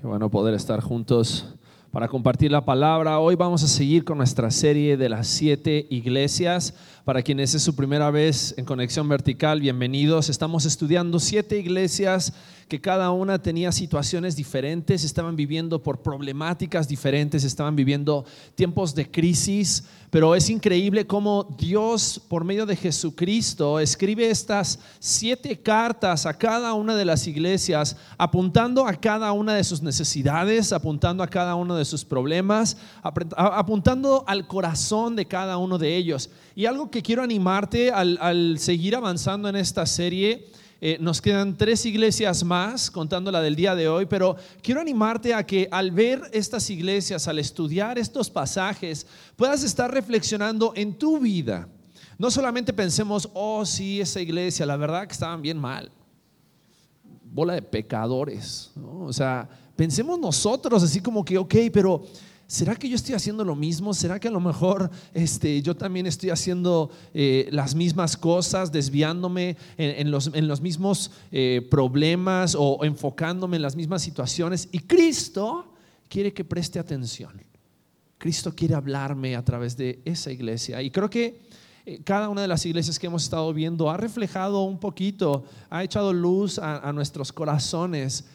Qué bueno poder estar juntos para compartir la palabra. Hoy vamos a seguir con nuestra serie de las siete iglesias. Para quienes es su primera vez en Conexión Vertical, bienvenidos. Estamos estudiando siete iglesias que cada una tenía situaciones diferentes, estaban viviendo por problemáticas diferentes, estaban viviendo tiempos de crisis, pero es increíble cómo Dios, por medio de Jesucristo, escribe estas siete cartas a cada una de las iglesias, apuntando a cada una de sus necesidades, apuntando a cada uno de sus problemas, apuntando al corazón de cada uno de ellos. Y algo que quiero animarte al, seguir avanzando en esta serie, eh, nos quedan tres iglesias más, contando la del día de hoy, pero quiero animarte a que al ver estas iglesias, al estudiar estos pasajes, puedas estar reflexionando en tu vida. No solamente pensemos, oh sí, esa iglesia, la verdad que estaban bien mal. Bola de pecadores. O sea, pensemos nosotros así como que, ok, pero ¿será que yo estoy haciendo lo mismo? ¿Será que a lo mejor este, yo también estoy haciendo eh, las mismas cosas, desviándome en, los, en los, mismos eh, problemas o enfocándome en las mismas situaciones? Y Cristo quiere que preste atención. Cristo quiere hablarme a través de esa iglesia. Y creo que eh, cada una de las iglesias que hemos estado viendo ha reflejado un poquito, ha echado luz a, nuestros corazones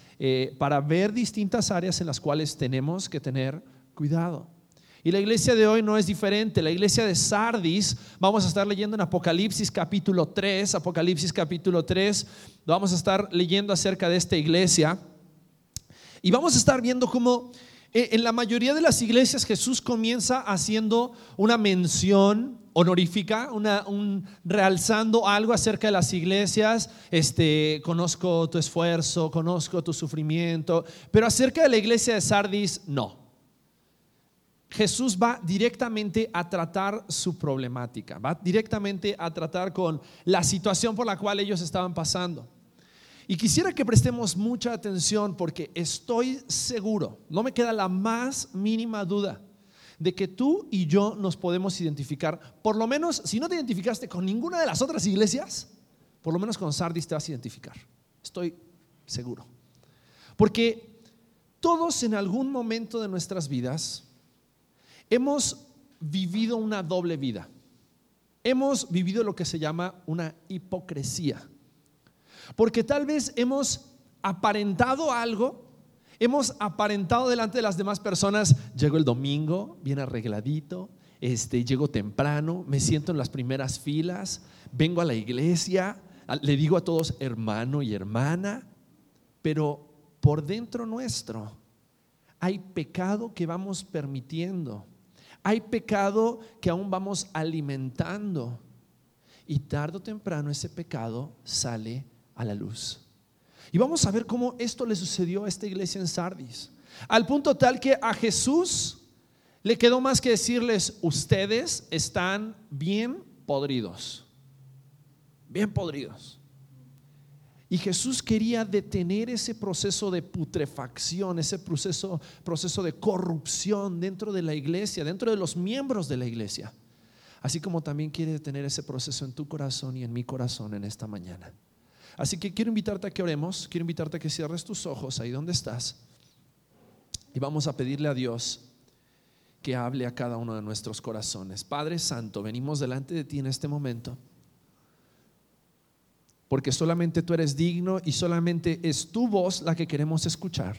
para ver distintas áreas en las cuales tenemos que tener Cuidado. Y la iglesia de hoy no es diferente. La iglesia de Sardis, vamos a estar leyendo en Apocalipsis capítulo 3, Apocalipsis capítulo 3, vamos a estar leyendo acerca de esta iglesia. Y vamos a estar viendo cómo eh, en la mayoría de las iglesias Jesús comienza haciendo una mención honorífica, una, un, realzando algo acerca de las iglesias. Este, conozco tu esfuerzo, conozco tu sufrimiento, pero acerca de la iglesia de Sardis, no. Jesús va directamente a tratar su problemática, va directamente a tratar con la situación por la cual ellos estaban pasando. Y quisiera que prestemos mucha atención porque estoy seguro, no me queda la más mínima duda de que tú y yo nos podemos identificar, por lo menos si no te identificaste con ninguna de las otras iglesias, por lo menos con Sardis te vas a identificar. Estoy seguro. Porque todos en algún momento de nuestras vidas Hemos vivido una doble vida. Hemos vivido lo que se llama una hipocresía. Porque tal vez hemos aparentado algo, hemos aparentado delante de las demás personas, llego el domingo, bien arregladito, este, llego temprano, me siento en las primeras filas, vengo a la iglesia, le digo a todos hermano y hermana, pero por dentro nuestro hay pecado que vamos permitiendo hay pecado que aún vamos alimentando. Y tarde o temprano ese pecado sale a la luz. Y vamos a ver cómo esto le sucedió a esta iglesia en Sardis. Al punto tal que a Jesús le quedó más que decirles, ustedes están bien podridos. Bien podridos. Y Jesús quería detener ese proceso de putrefacción, ese proceso, proceso de corrupción dentro de la iglesia, dentro de los miembros de la iglesia. Así como también quiere detener ese proceso en tu corazón y en mi corazón en esta mañana. Así que quiero invitarte a que oremos, quiero invitarte a que cierres tus ojos ahí donde estás y vamos a pedirle a Dios que hable a cada uno de nuestros corazones. Padre Santo, venimos delante de ti en este momento porque solamente tú eres digno y solamente es tu voz la que queremos escuchar.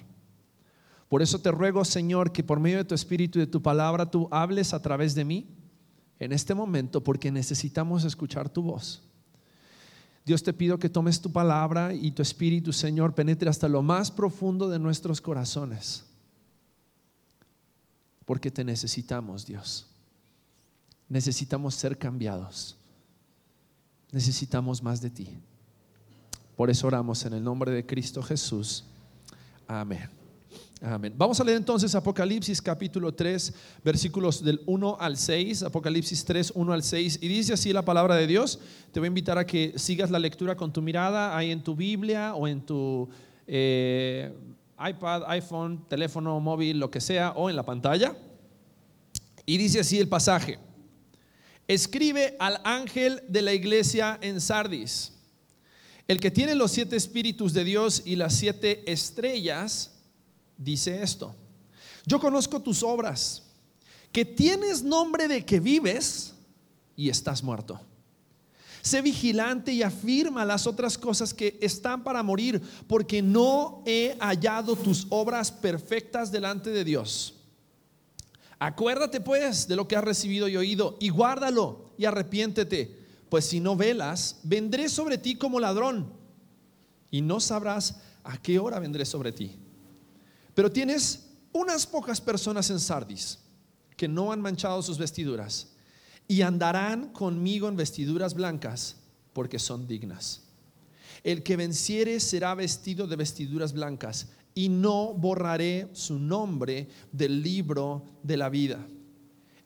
Por eso te ruego, Señor, que por medio de tu Espíritu y de tu palabra tú hables a través de mí en este momento, porque necesitamos escuchar tu voz. Dios te pido que tomes tu palabra y tu Espíritu, Señor, penetre hasta lo más profundo de nuestros corazones, porque te necesitamos, Dios. Necesitamos ser cambiados. Necesitamos más de ti. Por eso oramos en el nombre de Cristo Jesús. Amén. Amén. Vamos a leer entonces Apocalipsis capítulo 3, versículos del 1 al 6, Apocalipsis 3, 1 al 6, y dice así la palabra de Dios. Te voy a invitar a que sigas la lectura con tu mirada ahí en tu Biblia o en tu eh, iPad, iPhone, teléfono móvil, lo que sea, o en la pantalla. Y dice así el pasaje. Escribe al ángel de la iglesia en Sardis el que tiene los siete espíritus de Dios y las siete estrellas, dice esto. Yo conozco tus obras, que tienes nombre de que vives y estás muerto. Sé vigilante y afirma las otras cosas que están para morir, porque no he hallado tus obras perfectas delante de Dios. Acuérdate pues de lo que has recibido y oído y guárdalo y arrepiéntete, pues si no velas, vendré sobre ti como ladrón y no sabrás a qué hora vendré sobre ti. Pero tienes unas pocas personas en Sardis que no han manchado sus vestiduras y andarán conmigo en vestiduras blancas porque son dignas. El que venciere será vestido de vestiduras blancas y no borraré su nombre del libro de la vida.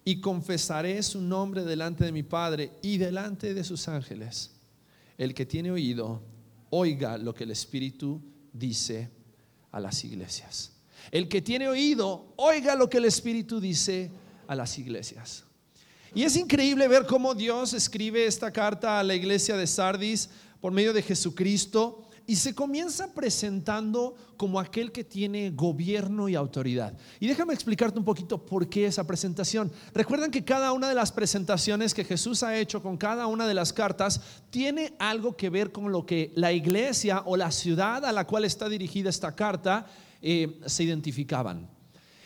Y confesaré su nombre delante de mi Padre y delante de sus ángeles. El que tiene oído, oiga lo que el Espíritu dice a las iglesias. El que tiene oído, oiga lo que el Espíritu dice a las iglesias. Y es increíble ver cómo Dios escribe esta carta a la iglesia de Sardis por medio de Jesucristo y se comienza presentando como aquel que tiene gobierno y autoridad. Y déjame explicarte un poquito por qué esa presentación. Recuerden que cada una de las presentaciones que Jesús ha hecho con cada una de las cartas tiene algo que ver con lo que la iglesia o la ciudad a la cual está dirigida esta carta eh, se identificaban.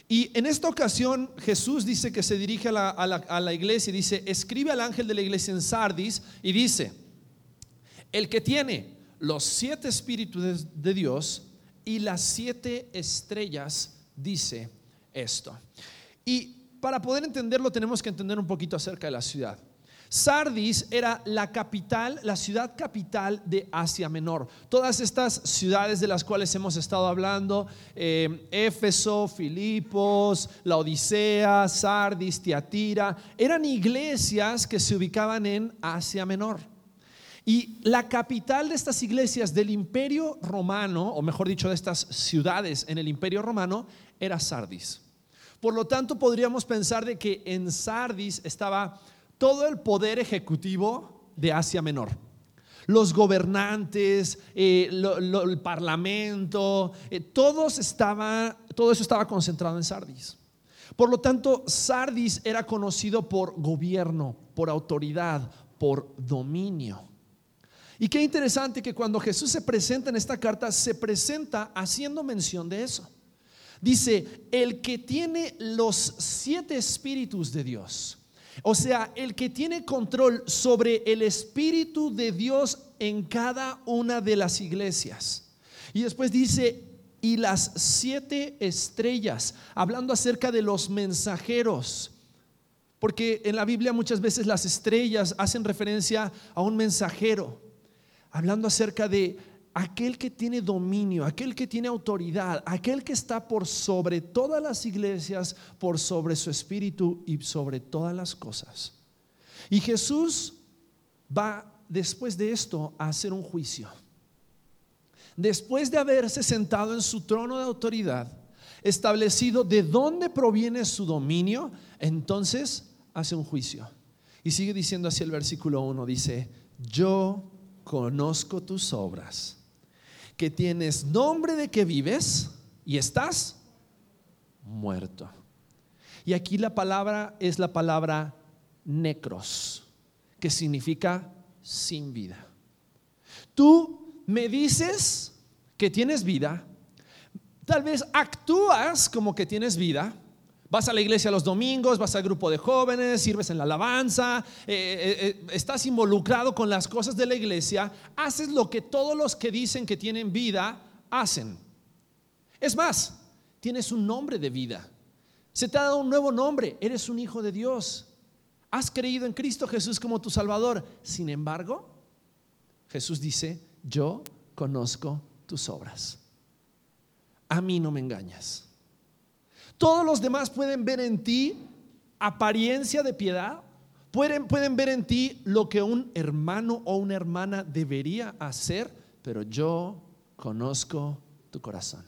Y en esta ocasión Jesús dice que se dirige a la, iglesia y dice, escribe al ángel de la iglesia en Sardis y dice, el que tiene los siete espíritus de Dios y las siete estrellas dice esto. Y para poder entenderlo tenemos que entender un poquito acerca de la ciudad. Sardis era la capital, la ciudad capital de Asia Menor. Todas estas ciudades de las cuales hemos estado hablando, eh, Éfeso, Filipos, la Odisea, Sardis, Tiatira, eran iglesias que se ubicaban en Asia Menor. Y la capital de estas iglesias del imperio romano, o mejor dicho, de estas ciudades en el imperio romano, era Sardis. Por lo tanto, podríamos pensar de que en Sardis estaba todo el poder ejecutivo de Asia Menor. Los gobernantes, eh, el parlamento, eh, estaba, todo eso estaba concentrado en Sardis. Por lo tanto, Sardis era conocido por gobierno, por autoridad, por dominio. Y qué interesante que cuando Jesús se presenta en esta carta, se presenta haciendo mención de eso. Dice, el que tiene los siete espíritus de Dios o sea, el que tiene control sobre el Espíritu de Dios en cada una de las iglesias. Y después dice, y las siete estrellas, hablando acerca de los mensajeros. Porque en la Biblia muchas veces las estrellas hacen referencia a un mensajero, hablando acerca de aquel que tiene dominio, aquel que tiene autoridad, aquel que está por sobre todas las iglesias, por sobre su espíritu y sobre todas las cosas. Y Jesús va después de esto a hacer un juicio. Después de haberse sentado en su trono de autoridad, establecido de dónde proviene su dominio, entonces hace un juicio. Y sigue diciendo así el versículo 1, dice, yo conozco tus obras que tienes nombre de que vives y estás muerto. Y aquí la palabra es la palabra necros, que significa sin vida. Tú me dices que tienes vida, tal vez actúas como que tienes vida, Vas a la iglesia los domingos, vas al grupo de jóvenes, sirves en la alabanza, eh, eh, eh, estás involucrado con las cosas de la iglesia, haces lo que todos los que dicen que tienen vida hacen. Es más, tienes un nombre de vida. Se te ha dado un nuevo nombre, eres un hijo de Dios. Has creído en Cristo Jesús como tu Salvador. Sin embargo, Jesús dice, yo conozco tus obras. A mí no me engañas. Todos los demás pueden ver en ti apariencia de piedad, pueden, pueden ver en ti lo que un hermano o una hermana debería hacer, pero yo conozco tu corazón.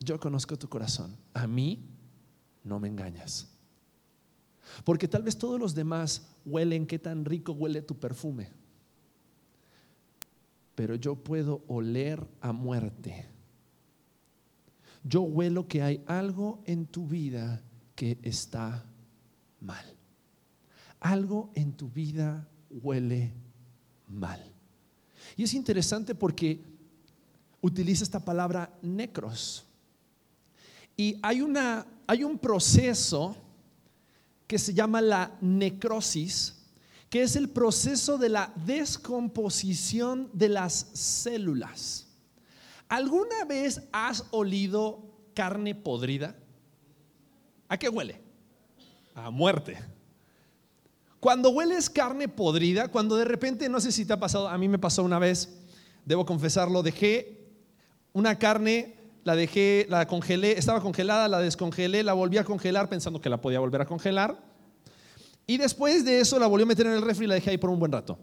Yo conozco tu corazón. A mí no me engañas. Porque tal vez todos los demás huelen qué tan rico huele tu perfume. Pero yo puedo oler a muerte yo huelo que hay algo en tu vida que está mal. Algo en tu vida huele mal. Y es interesante porque utiliza esta palabra necros. Y hay, una, hay un proceso que se llama la necrosis, que es el proceso de la descomposición de las células. ¿Alguna vez has olido carne podrida? ¿A qué huele? A muerte. Cuando hueles carne podrida, cuando de repente, no sé si te ha pasado, a mí me pasó una vez, debo confesarlo, dejé una carne, la dejé, la congelé, estaba congelada, la descongelé, la volví a congelar pensando que la podía volver a congelar. Y después de eso la volví a meter en el refri y la dejé ahí por un buen rato.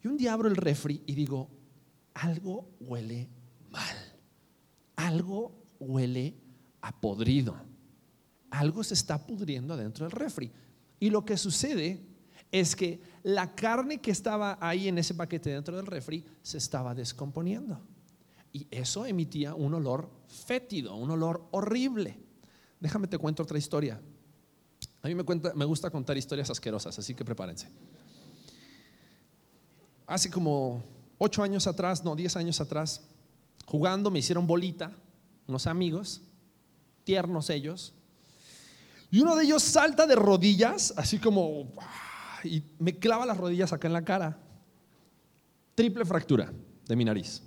Y un día abro el refri y digo, algo huele mal. Algo huele a podrido. Algo se está pudriendo adentro del refri. Y lo que sucede es que la carne que estaba ahí en ese paquete dentro del refri se estaba descomponiendo. Y eso emitía un olor fétido, un olor horrible. Déjame te cuento otra historia. A mí me, me gusta contar historias asquerosas, así que prepárense. Hace como ocho años atrás, no, diez años atrás, jugando me hicieron bolita, unos amigos, tiernos ellos, y uno de ellos salta de rodillas, así como, y me clava las rodillas acá en la cara. Triple fractura de mi nariz.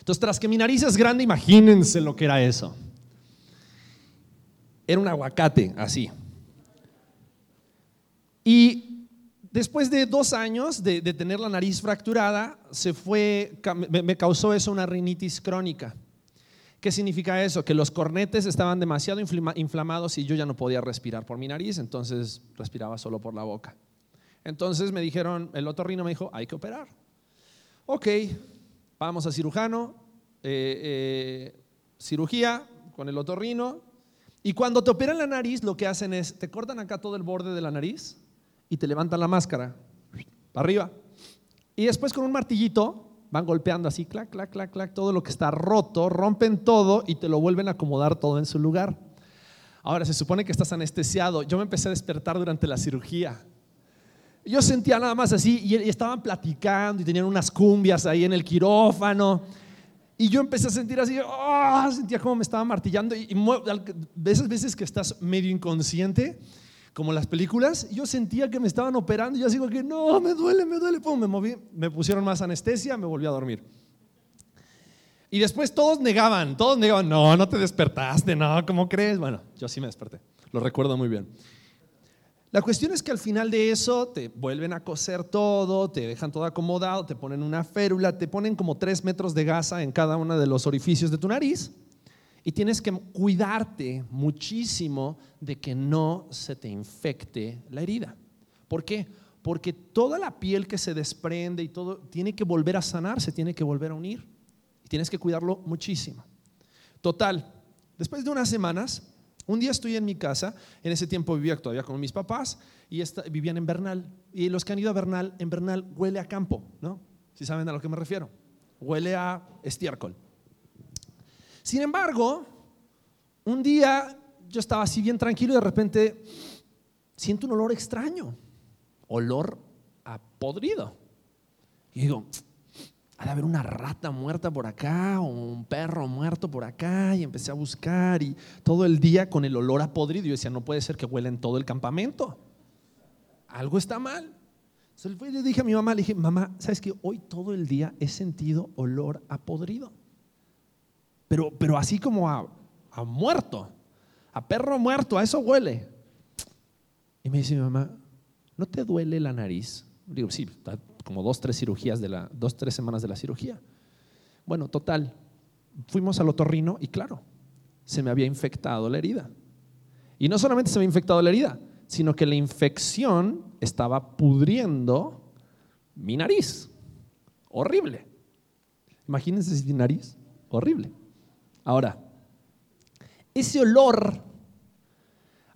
Entonces, tras que mi nariz es grande, imagínense lo que era eso. Era un aguacate, así. Y después de dos años de, tener la nariz fracturada, se fue, me, causó eso una rinitis crónica. ¿Qué significa eso? Que los cornetes estaban demasiado inflamados y yo ya no podía respirar por mi nariz, entonces respiraba solo por la boca. Entonces me dijeron, el otorrino me dijo, hay que operar. Ok, vamos a cirujano, eh, eh, cirugía con el otorrino. Y cuando te operan la nariz, lo que hacen es, te cortan acá todo el borde de la nariz y te levantan la máscara para arriba. Y después con un martillito van golpeando así, clac, clac, clac, clac, todo lo que está roto, rompen todo y te lo vuelven a acomodar todo en su lugar. Ahora, se supone que estás anestesiado. Yo me empecé a despertar durante la cirugía. Yo sentía nada más así y estaban platicando y tenían unas cumbias ahí en el quirófano. Y yo empecé a sentir así, ¡ah! sentía como me estaba martillando. Y, de esas veces que estás medio inconsciente, como las películas, yo sentía que me estaban operando y yo sigo que no, me duele, me duele. Pum, me moví, me pusieron más anestesia, me volví a dormir. Y después todos negaban, todos negaban, no, no te despertaste, no, ¿cómo crees? Bueno, yo sí me desperté, lo recuerdo muy bien. La cuestión es que al final de eso te vuelven a coser todo, te dejan todo acomodado, te ponen una férula, te ponen como tres metros de gasa en cada uno de los orificios de tu nariz y tienes que cuidarte muchísimo de que no se te infecte la herida. ¿Por qué? Porque toda la piel que se desprende y todo tiene que volver a sanar, se tiene que volver a unir. Y tienes que cuidarlo muchísimo. Total, después de unas semanas, un día estoy en mi casa, en ese tiempo vivía todavía con mis papás y vivían en Bernal. Y los que han ido a Bernal, en Bernal huele a campo, ¿no? Si saben a lo que me refiero. Huele a estiércol. Sin embargo, un día yo estaba así bien tranquilo y de repente siento un olor extraño, olor a podrido. Y digo, ha de haber una rata muerta por acá o un perro muerto por acá y empecé a buscar y todo el día con el olor a podrido. Yo decía, no puede ser que huela en todo el campamento. Algo está mal. Entonces le dije a mi mamá, le dije, mamá, ¿sabes que hoy todo el día he sentido olor a podrido? Pero, pero así como a, a muerto, a perro muerto, a eso huele. Y me dice mi mamá, ¿no te duele la nariz? Digo, sí, como dos, tres cirugías de la, dos, tres semanas de la cirugía. Bueno, total, fuimos al otorrino y claro, se me había infectado la herida. Y no solamente se me había infectado la herida, sino que la infección estaba pudriendo mi nariz. Horrible. Imagínense si nariz, horrible. Ahora, ese olor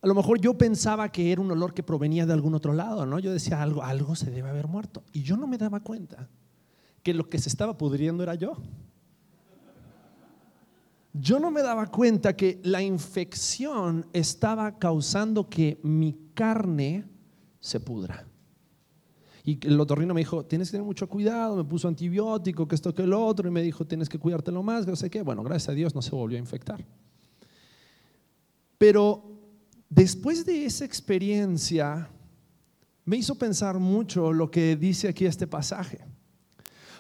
a lo mejor yo pensaba que era un olor que provenía de algún otro lado, ¿no? Yo decía, algo, algo se debe haber muerto. Y yo no me daba cuenta que lo que se estaba pudriendo era yo. yo no me daba cuenta que la infección estaba causando que mi carne se pudra. Y el otorrino me dijo, tienes que tener mucho cuidado, me puso antibiótico, que esto, que el otro, y me dijo, tienes que cuidártelo más, no sé qué. Bueno, gracias a Dios no se volvió a infectar. Pero después de esa experiencia, me hizo pensar mucho lo que dice aquí este pasaje.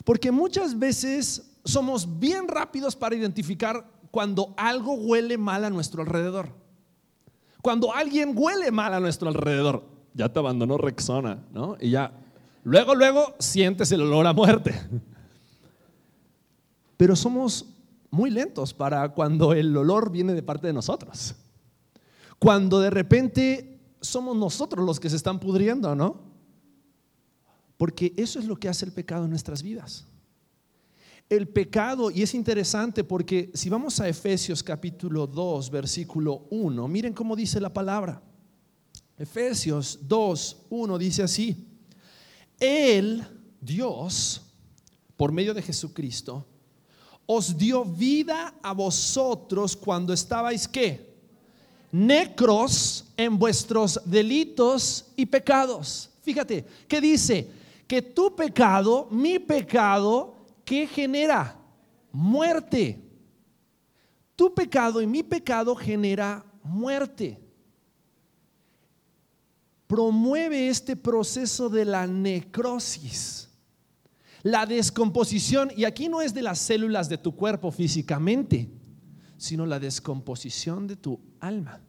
Porque muchas veces somos bien rápidos para identificar cuando algo huele mal a nuestro alrededor. Cuando alguien huele mal a nuestro alrededor, ya te abandonó Rexona, ¿no? Y ya Luego, luego sientes el olor a muerte. Pero somos muy lentos para cuando el olor viene de parte de nosotros. Cuando de repente somos nosotros los que se están pudriendo, ¿no? Porque eso es lo que hace el pecado en nuestras vidas. El pecado, y es interesante porque si vamos a Efesios capítulo 2, versículo 1, miren cómo dice la palabra. Efesios 2, 1 dice así. Él, Dios, por medio de Jesucristo, os dio vida a vosotros cuando estabais qué? Necros en vuestros delitos y pecados. Fíjate, ¿qué dice? Que tu pecado, mi pecado, ¿qué genera? Muerte. Tu pecado y mi pecado genera muerte promueve este proceso de la necrosis, la descomposición, y aquí no es de las células de tu cuerpo físicamente, sino la descomposición de tu alma,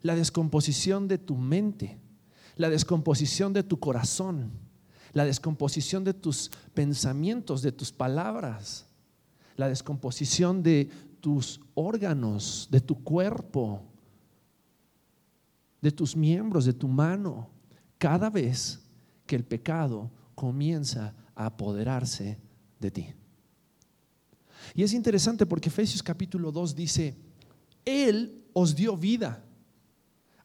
la descomposición de tu mente, la descomposición de tu corazón, la descomposición de tus pensamientos, de tus palabras, la descomposición de tus órganos, de tu cuerpo, de tus miembros, de tu mano, cada vez que el pecado comienza a apoderarse de ti. Y es interesante porque Efesios capítulo 2 dice, Él os dio vida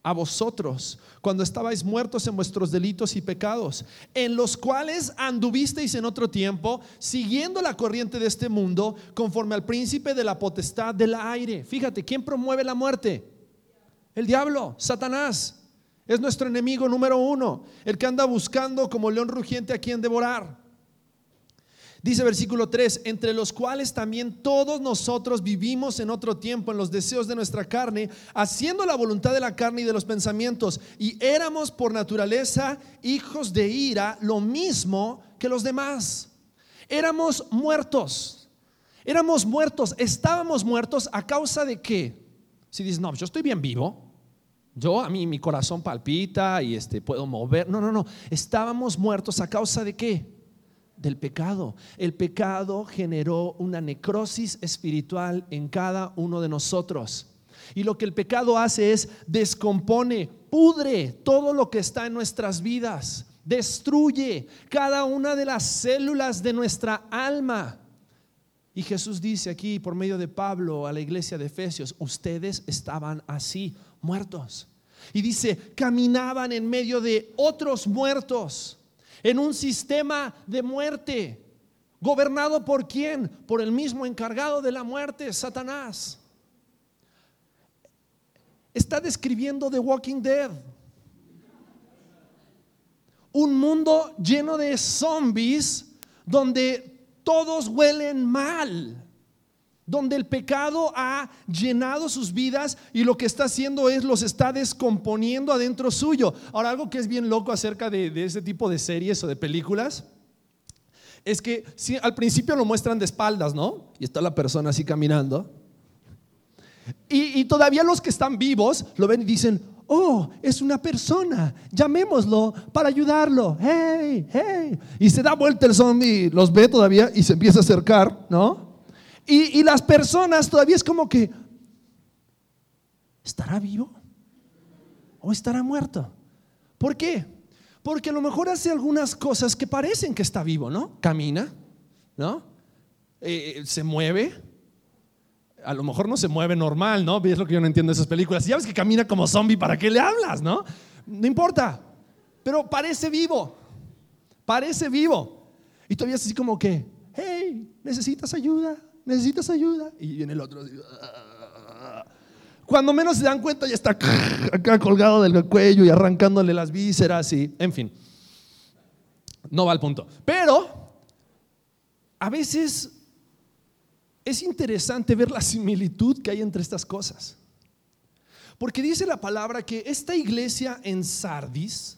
a vosotros cuando estabais muertos en vuestros delitos y pecados, en los cuales anduvisteis en otro tiempo, siguiendo la corriente de este mundo, conforme al príncipe de la potestad del aire. Fíjate, ¿quién promueve la muerte? El diablo, Satanás, es nuestro enemigo número uno, el que anda buscando como león rugiente a quien devorar. Dice versículo 3, entre los cuales también todos nosotros vivimos en otro tiempo en los deseos de nuestra carne, haciendo la voluntad de la carne y de los pensamientos, y éramos por naturaleza hijos de ira, lo mismo que los demás. Éramos muertos, éramos muertos, estábamos muertos a causa de qué? Si dices, no, yo estoy bien vivo, yo, a mí, mi corazón palpita y este, puedo mover. No, no, no. Estábamos muertos a causa de qué? Del pecado. El pecado generó una necrosis espiritual en cada uno de nosotros. Y lo que el pecado hace es descompone, pudre todo lo que está en nuestras vidas, destruye cada una de las células de nuestra alma. Y Jesús dice aquí por medio de Pablo a la iglesia de Efesios, ustedes estaban así, muertos. Y dice, caminaban en medio de otros muertos, en un sistema de muerte. ¿Gobernado por quién? Por el mismo encargado de la muerte, Satanás. Está describiendo The Walking Dead. Un mundo lleno de zombies donde todos huelen mal donde el pecado ha llenado sus vidas y lo que está haciendo es los está descomponiendo adentro suyo. Ahora, algo que es bien loco acerca de, ese tipo de series o de películas es que si, al principio lo muestran de espaldas, ¿no? Y está la persona así caminando. Y, y todavía los que están vivos lo ven y dicen, oh, es una persona, llamémoslo para ayudarlo. Hey, hey. Y se da vuelta el zombie, los ve todavía y se empieza a acercar, ¿no? Y, las personas todavía es como que, ¿estará vivo? ¿O estará muerto? ¿Por qué? Porque a lo mejor hace algunas cosas que parecen que está vivo, ¿no? Camina, ¿no? Eh, eh, se mueve. A lo mejor no se mueve normal, ¿no? Es lo que yo no entiendo de esas películas. Si ya ves que camina como zombie, ¿para qué le hablas, no? No importa. Pero parece vivo. Parece vivo. Y todavía es así como que, hey, ¿necesitas ayuda? ¿Necesitas ayuda? Y viene el otro. Ah". Cuando menos se dan cuenta, ya está acá colgado del cuello y arrancándole las vísceras y, en fin, no va al punto. Pero a veces es interesante ver la similitud que hay entre estas cosas. Porque dice la palabra que esta iglesia en Sardis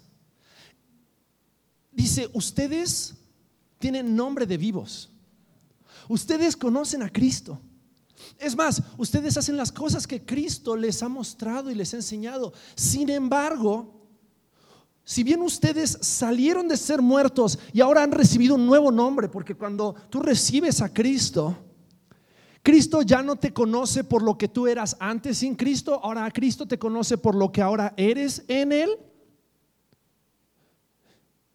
dice, ustedes tienen nombre de vivos. Ustedes conocen a Cristo. Es más, ustedes hacen las cosas que Cristo les ha mostrado y les ha enseñado. Sin embargo, si bien ustedes salieron de ser muertos y ahora han recibido un nuevo nombre, porque cuando tú recibes a Cristo, Cristo ya no te conoce por lo que tú eras antes sin Cristo, ahora Cristo te conoce por lo que ahora eres en Él.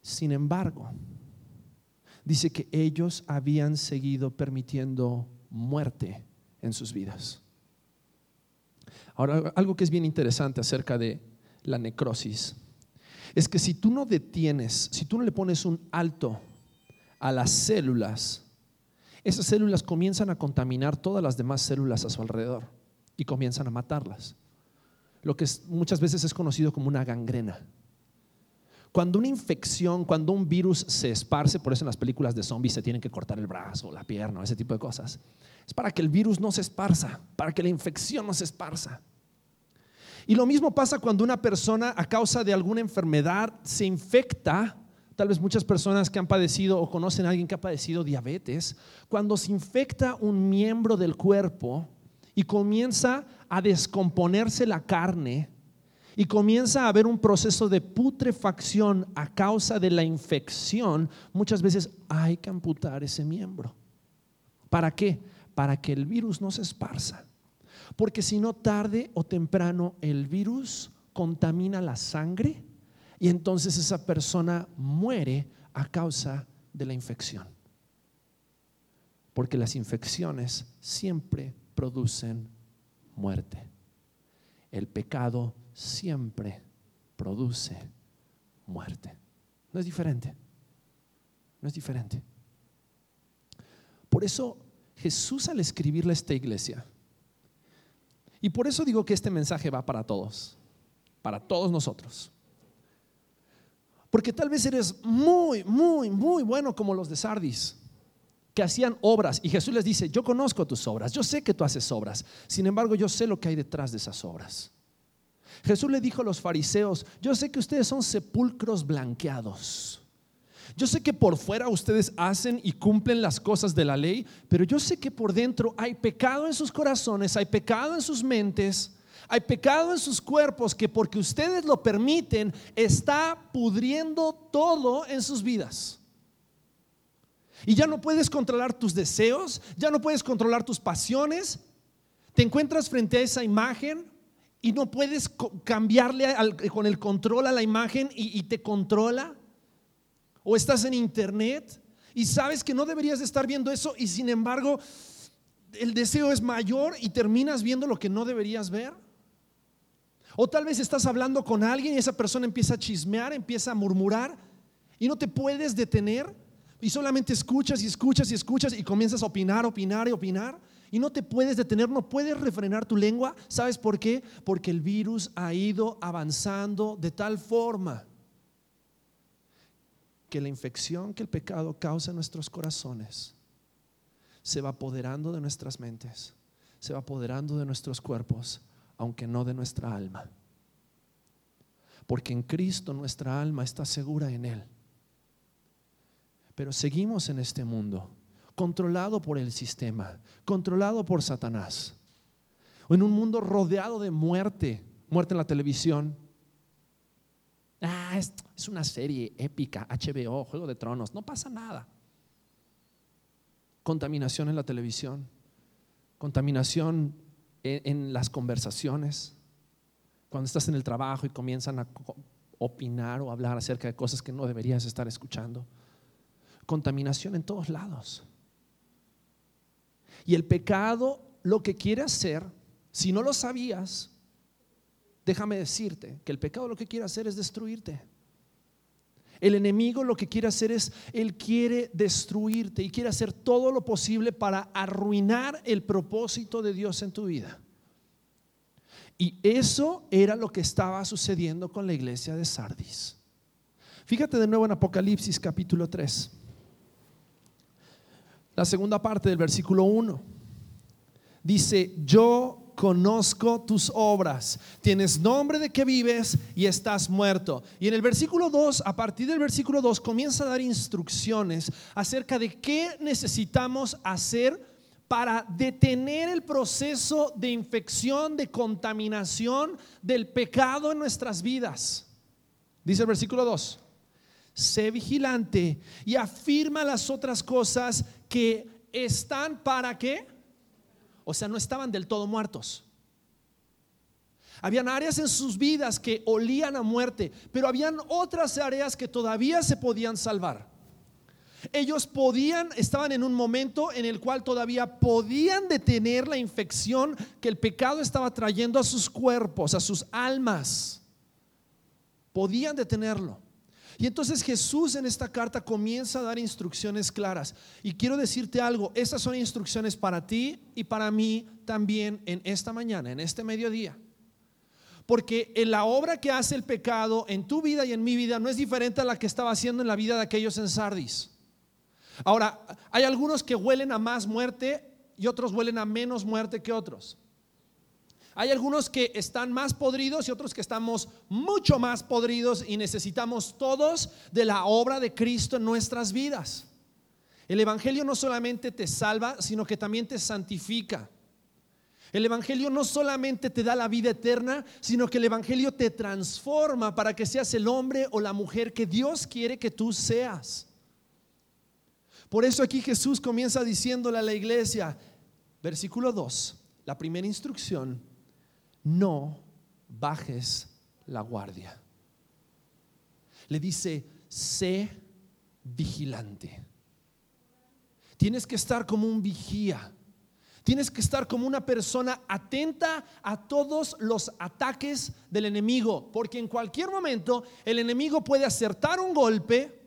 Sin embargo, dice que ellos habían seguido permitiendo muerte en sus vidas. Ahora, algo que es bien interesante acerca de la necrosis es que si tú no detienes, si tú no le pones un alto a las células, esas células comienzan a contaminar todas las demás células a su alrededor y comienzan a matarlas. Lo que muchas veces es conocido como una gangrena. Cuando una infección, cuando un virus se esparce, por eso en las películas de zombies se tienen que cortar el brazo, la pierna, ese tipo de cosas, es para que el virus no se esparza, para que la infección no se esparza. Y lo mismo pasa cuando una persona a causa de alguna enfermedad se infecta tal vez muchas personas que han padecido o conocen a alguien que ha padecido diabetes, cuando se infecta un miembro del cuerpo y comienza a descomponerse la carne y comienza a haber un proceso de putrefacción a causa de la infección, muchas veces hay que amputar ese miembro. ¿Para qué? Para que el virus no se esparza. Porque si no, tarde o temprano el virus contamina la sangre y entonces esa persona muere a causa de la infección. Porque las infecciones siempre producen muerte. El pecado siempre produce muerte. No es diferente. No es diferente. Por eso Jesús al escribirle a esta iglesia, y por eso digo que este mensaje va para todos, para todos nosotros. Porque tal vez eres muy, muy, muy bueno como los de Sardis, que hacían obras. Y Jesús les dice, yo conozco tus obras, yo sé que tú haces obras. Sin embargo, yo sé lo que hay detrás de esas obras. Jesús le dijo a los fariseos, yo sé que ustedes son sepulcros blanqueados. Yo sé que por fuera ustedes hacen y cumplen las cosas de la ley, pero yo sé que por dentro hay pecado en sus corazones, hay pecado en sus mentes hay pecado en sus cuerpos que porque ustedes lo permiten está pudriendo todo en sus vidas. Y ya no puedes controlar tus deseos, ya no puedes controlar tus pasiones. Te encuentras frente a esa imagen y no puedes cambiarle con el control a la imagen y, y te controla. O estás en internet y sabes que no deberías estar viendo eso y sin embargo el deseo es mayor y terminas viendo lo que no deberías ver. O tal vez estás hablando con alguien y esa persona empieza a chismear, empieza a murmurar y no te puedes detener y solamente escuchas y escuchas y escuchas y comienzas a opinar, opinar y opinar y no te puedes detener, no puedes refrenar tu lengua. ¿Sabes por qué? Porque el virus ha ido avanzando de tal forma que la infección que el pecado causa en nuestros corazones se va apoderando de nuestras mentes, se va apoderando de nuestros cuerpos aunque no de nuestra alma. Porque en Cristo nuestra alma está segura en Él. Pero seguimos en este mundo, controlado por el sistema, controlado por Satanás. En un mundo rodeado de muerte, muerte en la televisión. Ah, es, es una serie épica, HBO, Juego de Tronos, no pasa nada. Contaminación en la televisión, contaminación en, las conversaciones, cuando estás en el trabajo y comienzan a opinar o hablar acerca de cosas que no deberías estar escuchando. Contaminación en todos lados. Y el pecado lo que quiere hacer, si no lo sabías, déjame decirte que el pecado lo que quiere hacer es destruirte. El enemigo lo que quiere hacer es, él quiere destruirte y quiere hacer todo lo posible para arruinar el propósito de Dios en tu vida. Y eso era lo que estaba sucediendo con la iglesia de Sardis. Fíjate de nuevo en Apocalipsis capítulo 3. La segunda parte del versículo 1. Dice, yo conozco tus obras, tienes nombre de que vives y estás muerto. Y en el versículo 2, a partir del versículo 2, comienza a dar instrucciones acerca de qué necesitamos hacer para detener el proceso de infección, de contaminación del pecado en nuestras vidas. Dice el versículo 2, sé vigilante y afirma las otras cosas que están para qué? O sea, no estaban del todo muertos. Habían áreas en sus vidas que olían a muerte, pero habían otras áreas que todavía se podían salvar. Ellos podían, estaban en un momento en el cual todavía podían detener la infección que el pecado estaba trayendo a sus cuerpos, a sus almas. Podían detenerlo. Y entonces Jesús en esta carta comienza a dar instrucciones claras. Y quiero decirte algo, estas son instrucciones para ti y para mí también en esta mañana, en este mediodía. Porque en la obra que hace el pecado en tu vida y en mi vida no es diferente a la que estaba haciendo en la vida de aquellos en Sardis. Ahora, hay algunos que huelen a más muerte y otros huelen a menos muerte que otros. Hay algunos que están más podridos y otros que estamos mucho más podridos y necesitamos todos de la obra de Cristo en nuestras vidas. El Evangelio no solamente te salva, sino que también te santifica. El Evangelio no solamente te da la vida eterna, sino que el Evangelio te transforma para que seas el hombre o la mujer que Dios quiere que tú seas. Por eso aquí Jesús comienza diciéndole a la iglesia, versículo 2, la primera instrucción, no bajes la guardia. Le dice, sé vigilante. Tienes que estar como un vigía. Tienes que estar como una persona atenta a todos los ataques del enemigo, porque en cualquier momento el enemigo puede acertar un golpe,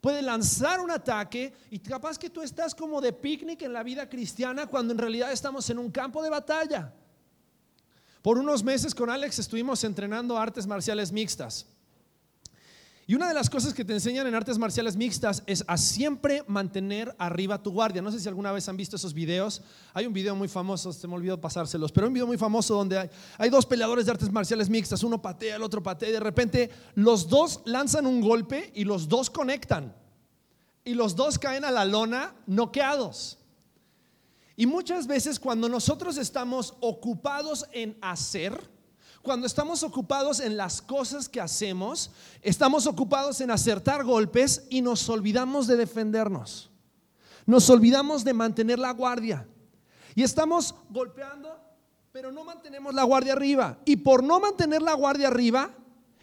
puede lanzar un ataque y capaz que tú estás como de picnic en la vida cristiana cuando en realidad estamos en un campo de batalla. Por unos meses con Alex estuvimos entrenando artes marciales mixtas. Y una de las cosas que te enseñan en artes marciales mixtas es a siempre mantener arriba tu guardia. No sé si alguna vez han visto esos videos. Hay un video muy famoso, se me olvidó pasárselos, pero un video muy famoso donde hay, hay, dos peleadores de artes marciales mixtas. Uno patea, el otro patea y de repente los dos lanzan un golpe y los dos conectan. Y los dos caen a la lona noqueados. Y muchas veces cuando nosotros estamos ocupados en hacer, cuando estamos ocupados en las cosas que hacemos, estamos ocupados en acertar golpes y nos olvidamos de defendernos. Nos olvidamos de mantener la guardia. Y estamos golpeando, pero no mantenemos la guardia arriba. Y por no mantener la guardia arriba,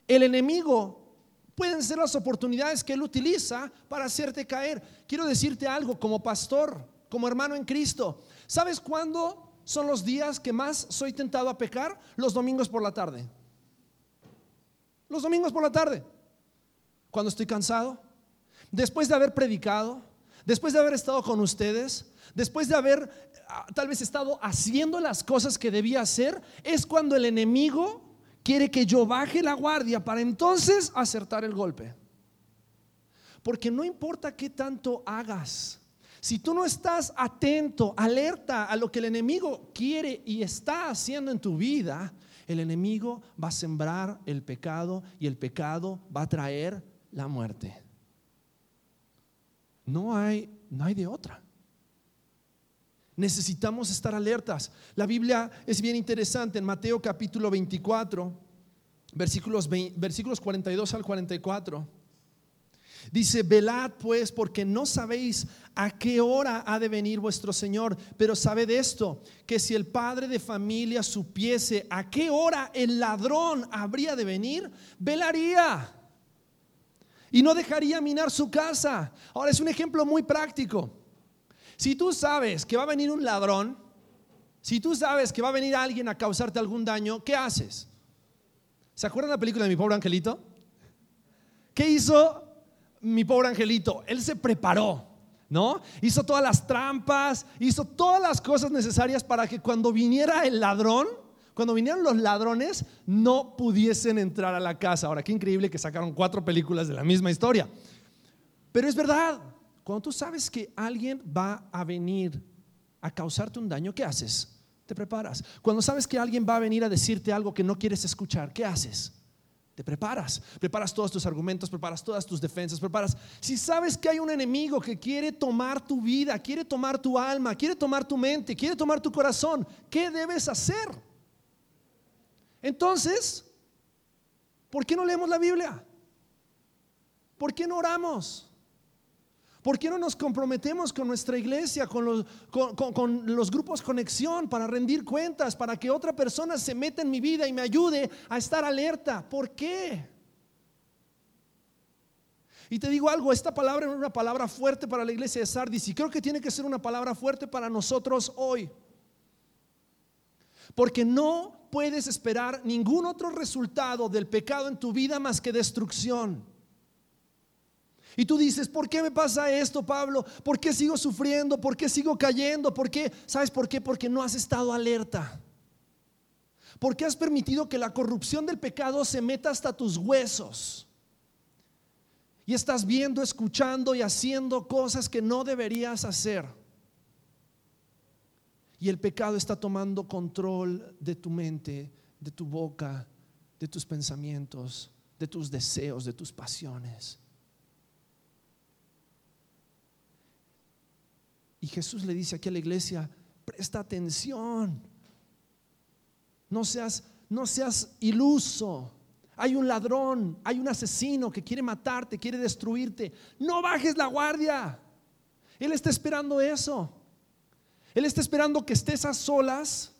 el enemigo pueden ser las oportunidades que él utiliza para hacerte caer. Quiero decirte algo como pastor como hermano en Cristo. ¿Sabes cuándo son los días que más soy tentado a pecar? Los domingos por la tarde. Los domingos por la tarde. Cuando estoy cansado, después de haber predicado, después de haber estado con ustedes, después de haber ah, tal vez estado haciendo las cosas que debía hacer, es cuando el enemigo quiere que yo baje la guardia para entonces acertar el golpe. Porque no importa qué tanto hagas, si tú no estás atento, alerta a lo que el enemigo quiere y está haciendo en tu vida, el enemigo va a sembrar el pecado y el pecado va a traer la muerte. No hay, no hay de otra. Necesitamos estar alertas. La Biblia es bien interesante en Mateo capítulo 24, versículos, versículos 42 al 44. Dice, velad pues porque no sabéis a qué hora ha de venir vuestro Señor, pero sabed esto, que si el padre de familia supiese a qué hora el ladrón habría de venir, velaría y no dejaría minar su casa. Ahora es un ejemplo muy práctico. Si tú sabes que va a venir un ladrón, si tú sabes que va a venir alguien a causarte algún daño, ¿qué haces? ¿Se acuerdan la película de mi pobre angelito? ¿Qué hizo mi pobre angelito, él se preparó, ¿no? Hizo todas las trampas, hizo todas las cosas necesarias para que cuando viniera el ladrón, cuando vinieran los ladrones, no pudiesen entrar a la casa. Ahora, qué increíble que sacaron cuatro películas de la misma historia. Pero es verdad, cuando tú sabes que alguien va a venir a causarte un daño, ¿qué haces? Te preparas. Cuando sabes que alguien va a venir a decirte algo que no quieres escuchar, ¿qué haces? Te preparas, preparas todos tus argumentos, preparas todas tus defensas, preparas. Si sabes que hay un enemigo que quiere tomar tu vida, quiere tomar tu alma, quiere tomar tu mente, quiere tomar tu corazón, ¿qué debes hacer? Entonces, ¿por qué no leemos la Biblia? ¿Por qué no oramos? ¿Por qué no nos comprometemos con nuestra iglesia, con los, grupos conexión para rendir cuentas, para que otra persona se meta en mi vida y me ayude a estar alerta? ¿Por qué? Y te digo algo, esta palabra es una palabra fuerte para la iglesia de Sardis y creo que tiene que ser una palabra fuerte para nosotros hoy. Porque no puedes esperar ningún otro resultado del pecado en tu vida más que destrucción. Y tú dices, ¿por qué me pasa esto, Pablo? ¿Por qué sigo sufriendo? ¿Por qué sigo cayendo? ¿Por qué? ¿Sabes por qué? Porque no has estado alerta. ¿Por qué has permitido que la corrupción del pecado se meta hasta tus huesos? Y estás viendo, escuchando y haciendo cosas que no deberías hacer. Y el pecado está tomando control de tu mente, de tu boca, de tus pensamientos, de tus deseos, de tus pasiones. Y Jesús le dice aquí a la iglesia, presta atención. No seas, no seas iluso. Hay un ladrón, hay un asesino que quiere matarte, quiere destruirte. No bajes la guardia. Él está esperando eso. Él está esperando que estés a solas,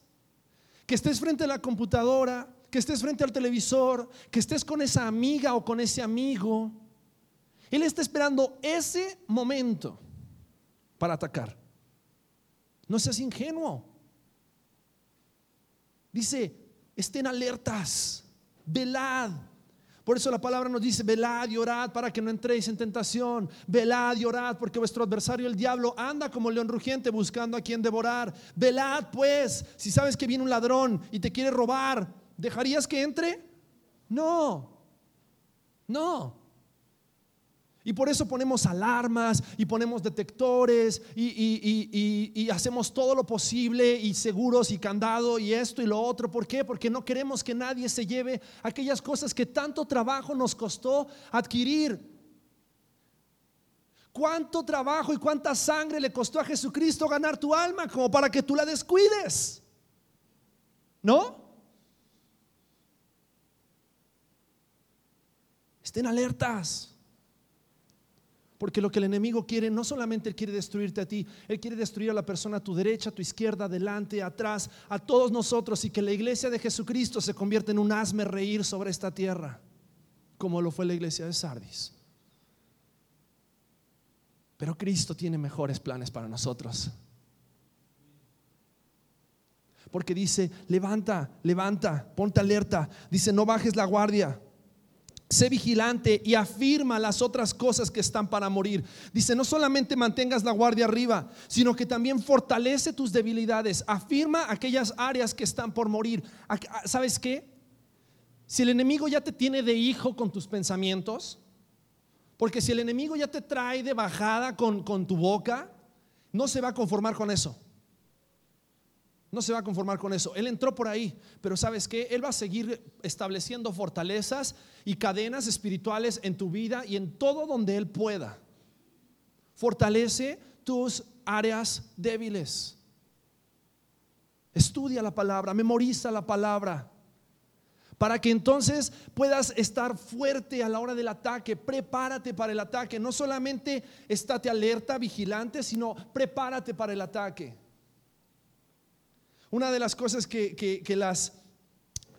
que estés frente a la computadora, que estés frente al televisor, que estés con esa amiga o con ese amigo. Él está esperando ese momento para atacar. No seas ingenuo. Dice, estén alertas, velad. Por eso la palabra nos dice, velad y orad para que no entréis en tentación. Velad y orad porque vuestro adversario el diablo anda como león rugiente buscando a quien devorar. Velad pues, si sabes que viene un ladrón y te quiere robar, ¿dejarías que entre? No, no. Y por eso ponemos alarmas y ponemos detectores y, hacemos todo lo posible y seguros y candado y esto y lo otro. ¿Por qué? Porque no queremos que nadie se lleve aquellas cosas que tanto trabajo nos costó adquirir. ¿Cuánto trabajo y cuánta sangre le costó a Jesucristo ganar tu alma como para que tú la descuides? ¿No? Estén alertas. Porque lo que el enemigo quiere, no solamente él quiere destruirte a ti, él quiere destruir a la persona a tu derecha, a tu izquierda, adelante, atrás, a todos nosotros y que la iglesia de Jesucristo se convierta en un asme reír sobre esta tierra, como lo fue la iglesia de Sardis. Pero Cristo tiene mejores planes para nosotros. Porque dice, levanta, levanta, ponte alerta. Dice, no bajes la guardia. Sé vigilante y afirma las otras cosas que están para morir. Dice, no solamente mantengas la guardia arriba, sino que también fortalece tus debilidades. Afirma aquellas áreas que están por morir. ¿Sabes qué? Si el enemigo ya te tiene de hijo con tus pensamientos, porque si el enemigo ya te trae de bajada con, con tu boca, no se va a conformar con eso. No se va a conformar con eso. Él entró por ahí, pero ¿sabes qué? Él va a seguir estableciendo fortalezas y cadenas espirituales en tu vida y en todo donde Él pueda. Fortalece tus áreas débiles. Estudia la palabra, memoriza la palabra, para que entonces puedas estar fuerte a la hora del ataque. Prepárate para el ataque. No solamente estate alerta, vigilante, sino prepárate para el ataque. Una de las cosas que, las,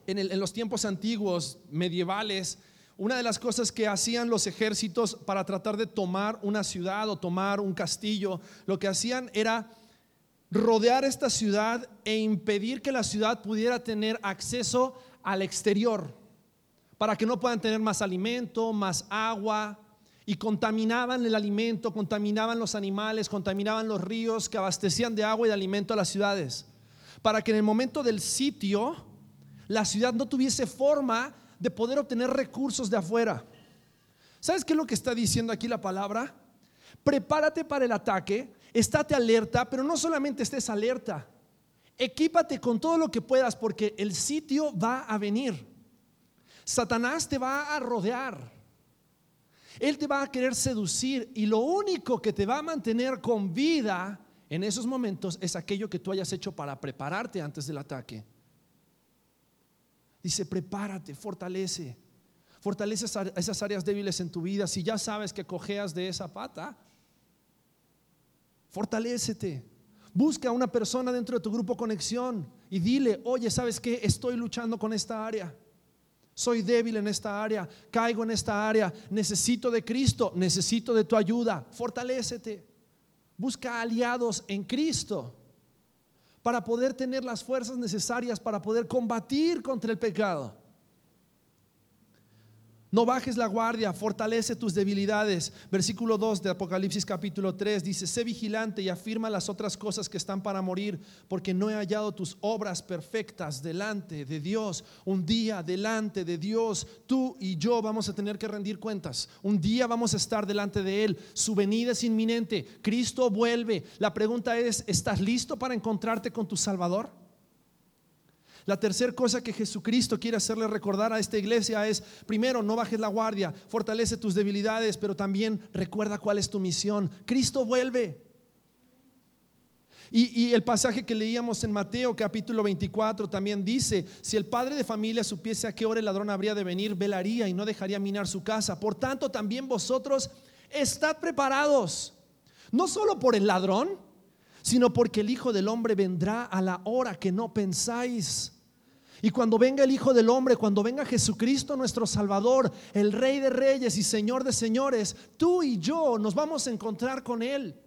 en, los tiempos antiguos, medievales, una de las cosas que hacían los ejércitos para tratar de tomar una ciudad o tomar un castillo, lo que hacían era rodear esta ciudad e impedir que la ciudad pudiera tener acceso al exterior, para que no puedan tener más alimento, más agua. y contaminaban el alimento, contaminaban los animales, contaminaban los ríos que abastecían de agua y de alimento a las ciudades, para que en el momento del sitio la ciudad no tuviese forma de poder obtener recursos de afuera. ¿Sabes qué es lo que está diciendo aquí la palabra? Prepárate para el ataque, estate alerta, pero no solamente estés alerta, equípate con todo lo que puedas porque el sitio va a venir. Satanás te va a rodear. Él te va a querer seducir y lo único que te va a mantener con vida en esos momentos es aquello que tú hayas hecho para prepararte antes del ataque. Dice, prepárate, fortalece. Fortalece esas áreas débiles en tu vida. Si ya sabes que cojeas de esa pata, fortalécete. Busca a una persona dentro de tu grupo conexión y dile, oye, ¿sabes qué? Estoy luchando con esta área. Soy débil en esta área, caigo en esta área, necesito de Cristo, necesito de tu ayuda. Fortalécete. Busca aliados en Cristo para poder tener las fuerzas necesarias para poder combatir contra el pecado. No bajes la guardia, fortalece tus debilidades. Versículo 2 de Apocalipsis capítulo 3 dice, sé vigilante y afirma las otras cosas que están para morir, porque no he hallado tus obras perfectas delante de Dios. Un día delante de Dios, tú y yo vamos a tener que rendir cuentas. Un día vamos a estar delante de Él. Su venida es inminente. Cristo vuelve. La pregunta es, ¿estás listo para encontrarte con tu Salvador? La tercera cosa que Jesucristo quiere hacerle recordar a esta iglesia es, primero, no bajes la guardia, fortalece tus debilidades, pero también recuerda cuál es tu misión. Cristo vuelve. Y, el pasaje que leíamos en Mateo capítulo 24 también dice, si el padre de familia supiese a qué hora el ladrón habría de venir, velaría y no dejaría minar su casa. Por tanto, también vosotros estad preparados, no solo por el ladrón, sino porque el Hijo del Hombre vendrá a la hora que no pensáis. Y cuando venga el Hijo del Hombre, cuando venga Jesucristo nuestro Salvador, el Rey de Reyes y Señor de Señores, tú y yo nos vamos a encontrar con Él.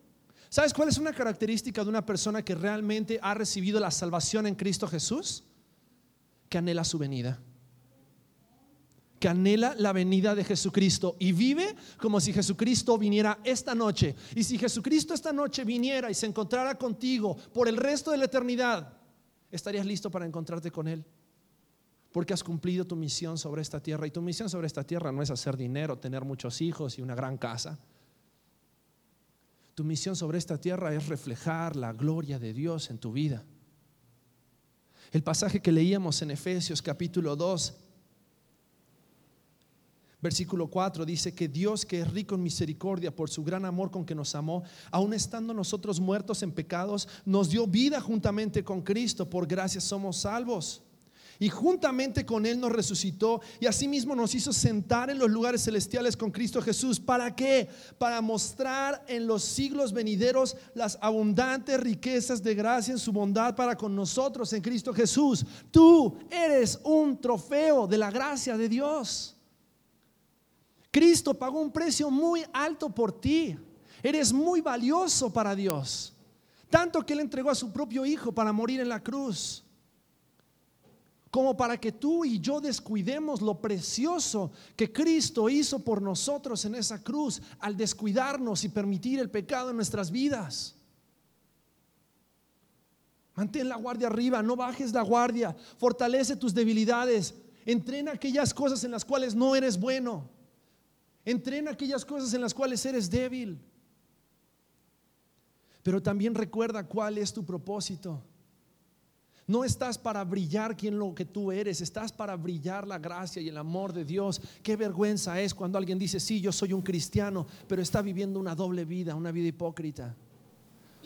¿Sabes cuál es una característica de una persona que realmente ha recibido la salvación en Cristo Jesús? Que anhela su venida. Que anhela la venida de Jesucristo y vive como si Jesucristo viniera esta noche. Y si Jesucristo esta noche viniera y se encontrara contigo por el resto de la eternidad, ¿estarías listo para encontrarte con Él? Porque has cumplido tu misión sobre esta tierra. Y tu misión sobre esta tierra no es hacer dinero, tener muchos hijos y una gran casa. Tu misión sobre esta tierra es reflejar la gloria de Dios en tu vida. El pasaje que leíamos en Efesios capítulo 2, versículo 4 dice que Dios que es rico en misericordia por su gran amor con que nos amó, aun estando nosotros muertos en pecados, nos dio vida juntamente con Cristo, por gracia somos salvos y juntamente con Él nos resucitó y asimismo nos hizo sentar en los lugares celestiales con Cristo Jesús. ¿Para qué? Para mostrar en los siglos venideros las abundantes riquezas de gracia en su bondad para con nosotros en Cristo Jesús. Tú eres un trofeo de la gracia de Dios. Cristo pagó un precio muy alto por ti. Eres muy valioso para Dios. Tanto que Él entregó a su propio Hijo para morir en la cruz como para que tú y yo descuidemos lo precioso que Cristo hizo por nosotros en esa cruz al descuidarnos y permitir el pecado en nuestras vidas. Mantén la guardia arriba, no bajes la guardia, fortalece tus debilidades, entrena aquellas cosas en las cuales no eres bueno, entrena aquellas cosas en las cuales eres débil. Pero también recuerda cuál es tu propósito. No estás para brillar quien lo que tú eres, estás para brillar la gracia y el amor de Dios. Qué vergüenza es cuando alguien dice, sí, yo soy un cristiano, pero está viviendo una doble vida, una vida hipócrita.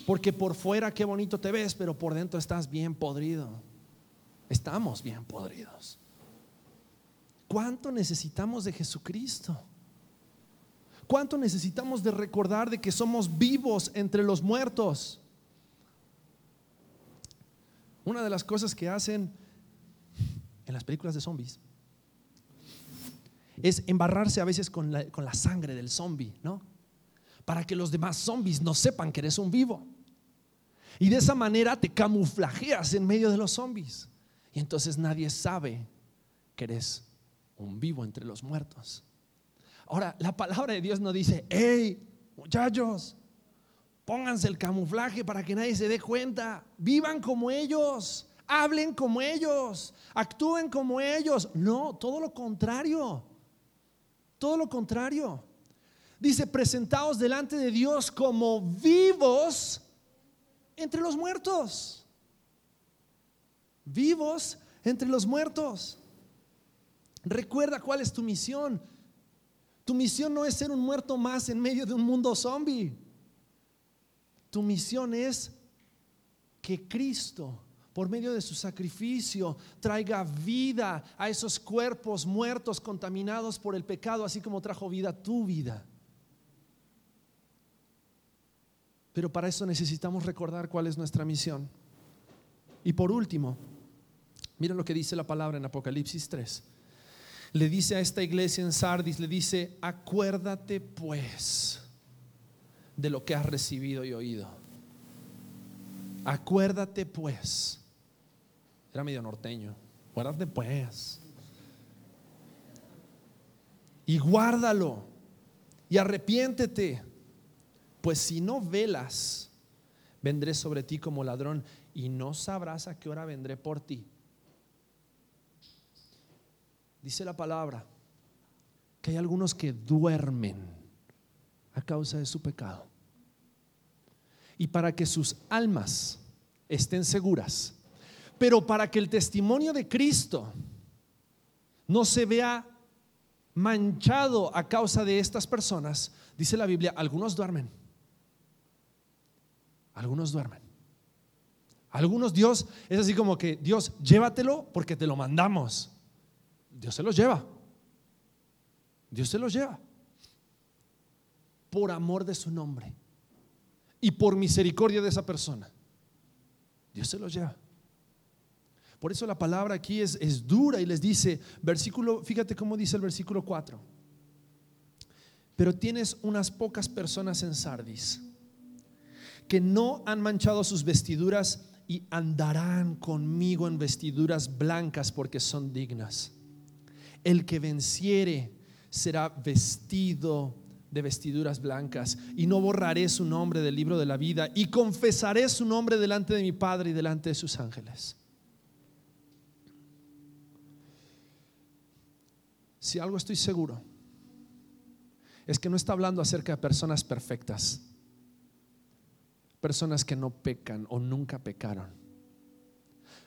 Porque por fuera qué bonito te ves, pero por dentro estás bien podrido. Estamos bien podridos. ¿Cuánto necesitamos de Jesucristo? ¿Cuánto necesitamos de recordar de que somos vivos entre los muertos? Una de las cosas que hacen en las películas de zombies es embarrarse a veces con la, con la sangre del zombie, ¿no? Para que los demás zombies no sepan que eres un vivo. Y de esa manera te camuflajeas en medio de los zombies. Y entonces nadie sabe que eres un vivo entre los muertos. Ahora, la palabra de Dios no dice, hey, muchachos, pónganse el camuflaje para que nadie se dé cuenta, vivan como ellos, hablen como ellos, actúen como ellos. No, todo lo contrario, todo lo contrario. Dice, presentados delante de Dios como vivos entre los muertos. Vivos entre los muertos. Recuerda cuál es tu misión. Tu misión no es ser un muerto más en medio de un mundo zombie. Tu misión es que Cristo, por medio de su sacrificio, traiga vida a esos cuerpos muertos, contaminados por el pecado, así como trajo vida a tu vida. Pero para eso necesitamos recordar cuál es nuestra misión. Y por último, mira lo que dice la palabra en Apocalipsis 3 le dice a esta iglesia en Sardis, le dice, acuérdate pues de lo que has recibido y oído. Acuérdate pues. Era medio norteño. Acuérdate pues. Y guárdalo. Y arrepiéntete. Pues si no velas, vendré sobre ti como ladrón y no sabrás a qué hora vendré por ti. Dice la palabra que hay algunos que duermen a causa de su pecado. Y para que sus almas estén seguras, pero para que el testimonio de Cristo no se vea manchado a causa de estas personas, dice la Biblia, algunos duermen. Algunos duermen. Algunos Dios es así como que Dios, llévatelo porque te lo mandamos. Dios se los lleva. Dios se los lleva. Por amor de su nombre. Y por misericordia de esa persona. Dios se los lleva. Por eso la palabra aquí es, es dura y les dice, versículo, fíjate cómo dice el versículo 4. Pero tienes unas pocas personas en Sardis que no han manchado sus vestiduras y andarán conmigo en vestiduras blancas porque son dignas. El que venciere será vestido de vestiduras blancas y no borraré su nombre del libro de la vida y confesaré su nombre delante de mi Padre y delante de sus ángeles. Si algo estoy seguro, es que no está hablando acerca de personas perfectas, personas que no pecan o nunca pecaron,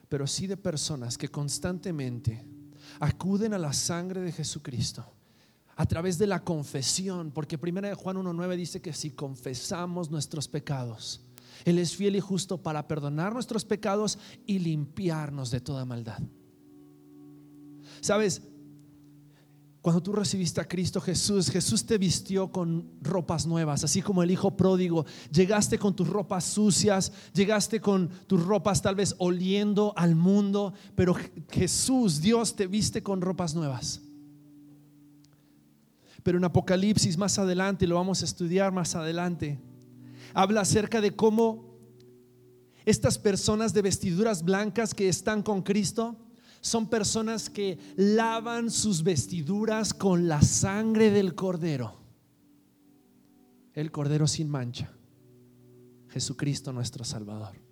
pero sí de personas que constantemente acuden a la sangre de Jesucristo a través de la confesión, porque primera de Juan 1.9 dice que si confesamos nuestros pecados, Él es fiel y justo para perdonar nuestros pecados y limpiarnos de toda maldad. Sabes, cuando tú recibiste a Cristo Jesús, Jesús te vistió con ropas nuevas, así como el hijo pródigo. Llegaste con tus ropas sucias, llegaste con tus ropas tal vez oliendo al mundo, pero Jesús, Dios, te viste con ropas nuevas. Pero en Apocalipsis más adelante, lo vamos a estudiar más adelante, habla acerca de cómo estas personas de vestiduras blancas que están con Cristo, son personas que lavan sus vestiduras con la sangre del cordero. El cordero sin mancha. Jesucristo nuestro Salvador.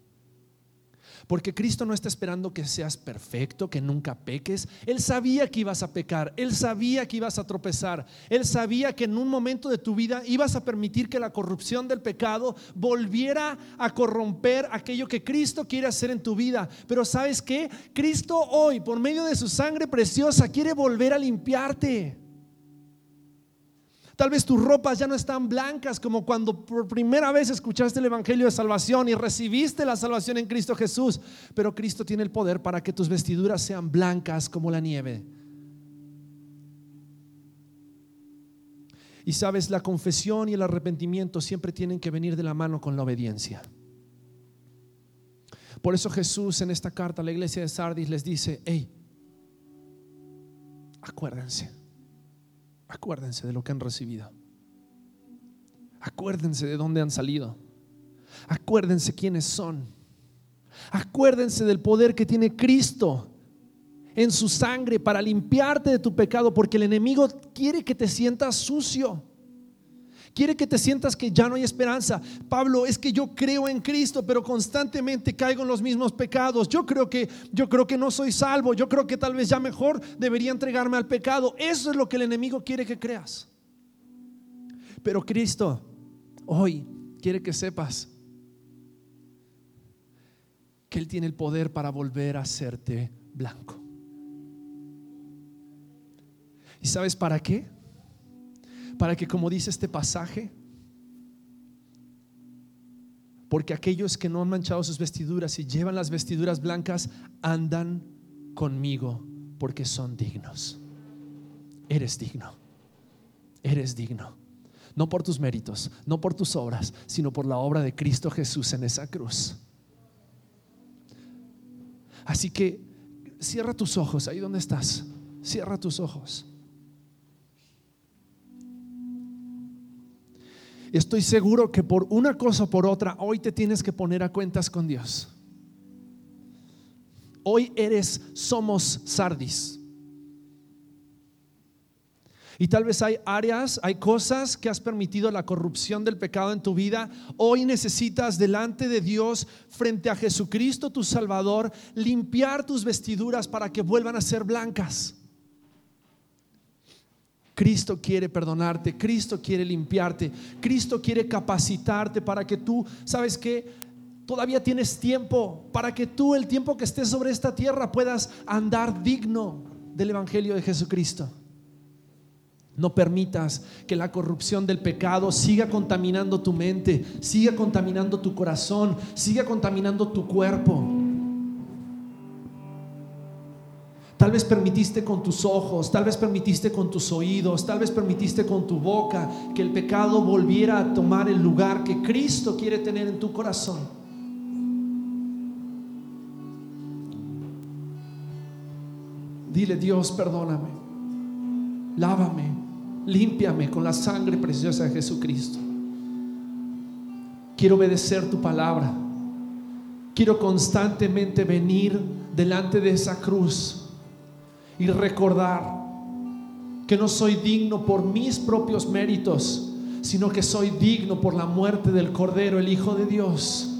Porque Cristo no está esperando que seas perfecto, que nunca peques. Él sabía que ibas a pecar, Él sabía que ibas a tropezar, Él sabía que en un momento de tu vida ibas a permitir que la corrupción del pecado volviera a corromper aquello que Cristo quiere hacer en tu vida. Pero sabes que Cristo hoy, por medio de su sangre preciosa, quiere volver a limpiarte. Tal vez tus ropas ya no están blancas como cuando por primera vez escuchaste el Evangelio de salvación y recibiste la salvación en Cristo Jesús. Pero Cristo tiene el poder para que tus vestiduras sean blancas como la nieve. Y sabes, la confesión y el arrepentimiento siempre tienen que venir de la mano con la obediencia. Por eso Jesús en esta carta a la iglesia de Sardis les dice, hey, acuérdense Acuérdense de lo que han recibido. Acuérdense de dónde han salido. Acuérdense quiénes son. Acuérdense del poder que tiene Cristo en su sangre para limpiarte de tu pecado, porque el enemigo quiere que te sientas sucio. Quiere que te sientas que ya no hay esperanza. Pablo, es que yo creo en Cristo, pero constantemente caigo en los mismos pecados. Yo creo que yo creo que no soy salvo. Yo creo que tal vez ya mejor debería entregarme al pecado. Eso es lo que el enemigo quiere que creas. Pero Cristo hoy quiere que sepas que él tiene el poder para volver a hacerte blanco. ¿Y sabes para qué? Para que, como dice este pasaje, porque aquellos que no han manchado sus vestiduras y llevan las vestiduras blancas andan conmigo porque son dignos. Eres digno. Eres digno. No por tus méritos, no por tus obras, sino por la obra de Cristo Jesús en esa cruz. Así que cierra tus ojos ahí donde estás. Cierra tus ojos. Estoy seguro que por una cosa o por otra, hoy te tienes que poner a cuentas con Dios. Hoy eres, somos Sardis. Y tal vez hay áreas, hay cosas que has permitido la corrupción del pecado en tu vida. Hoy necesitas delante de Dios, frente a Jesucristo tu Salvador, limpiar tus vestiduras para que vuelvan a ser blancas. Cristo quiere perdonarte, Cristo quiere limpiarte, Cristo quiere capacitarte para que tú, ¿sabes que Todavía tienes tiempo para que tú el tiempo que estés sobre esta tierra puedas andar digno del Evangelio de Jesucristo. No permitas que la corrupción del pecado siga contaminando tu mente, siga contaminando tu corazón, siga contaminando tu cuerpo. Tal vez permitiste con tus ojos, tal vez permitiste con tus oídos, tal vez permitiste con tu boca que el pecado volviera a tomar el lugar que Cristo quiere tener en tu corazón. Dile, Dios, perdóname, lávame, límpiame con la sangre preciosa de Jesucristo. Quiero obedecer tu palabra. Quiero constantemente venir delante de esa cruz y recordar que no soy digno por mis propios méritos, sino que soy digno por la muerte del Cordero, el Hijo de Dios.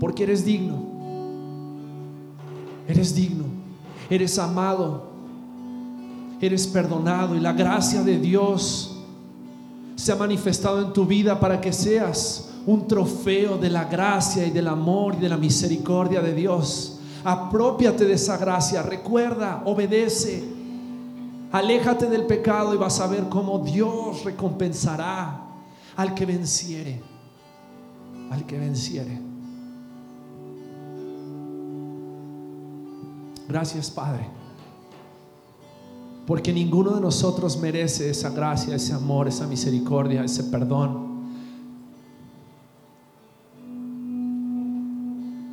Porque eres digno. Eres digno. Eres amado. Eres perdonado y la gracia de Dios se ha manifestado en tu vida para que seas un trofeo de la gracia y del amor y de la misericordia de Dios. Apropiate de esa gracia, recuerda, obedece, aléjate del pecado y vas a ver cómo Dios recompensará al que venciere, al que venciere. Gracias Padre, porque ninguno de nosotros merece esa gracia, ese amor, esa misericordia, ese perdón.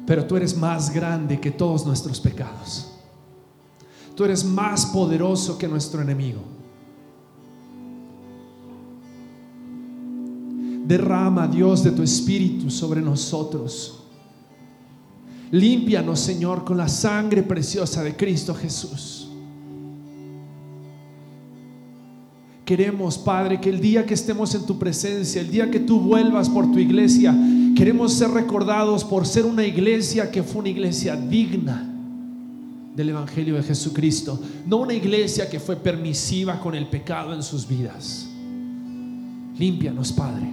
Pero tú eres más grande que todos nuestros pecados. Tú eres más poderoso que nuestro enemigo. Derrama, Dios, de tu espíritu sobre nosotros. Límpianos, Señor, con la sangre preciosa de Cristo Jesús. Queremos, Padre, que el día que estemos en tu presencia, el día que tú vuelvas por tu iglesia, Queremos ser recordados por ser una iglesia que fue una iglesia digna del Evangelio de Jesucristo, no una iglesia que fue permisiva con el pecado en sus vidas. Límpianos, Padre.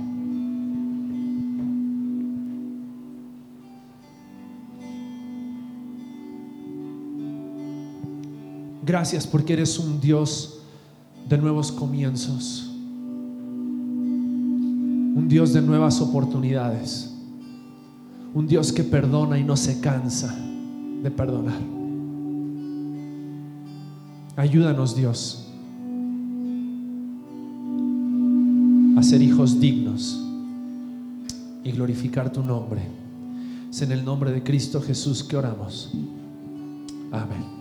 Gracias porque eres un Dios de nuevos comienzos, un Dios de nuevas oportunidades un Dios que perdona y no se cansa de perdonar. Ayúdanos Dios a ser hijos dignos y glorificar tu nombre. Es en el nombre de Cristo Jesús que oramos. Amén.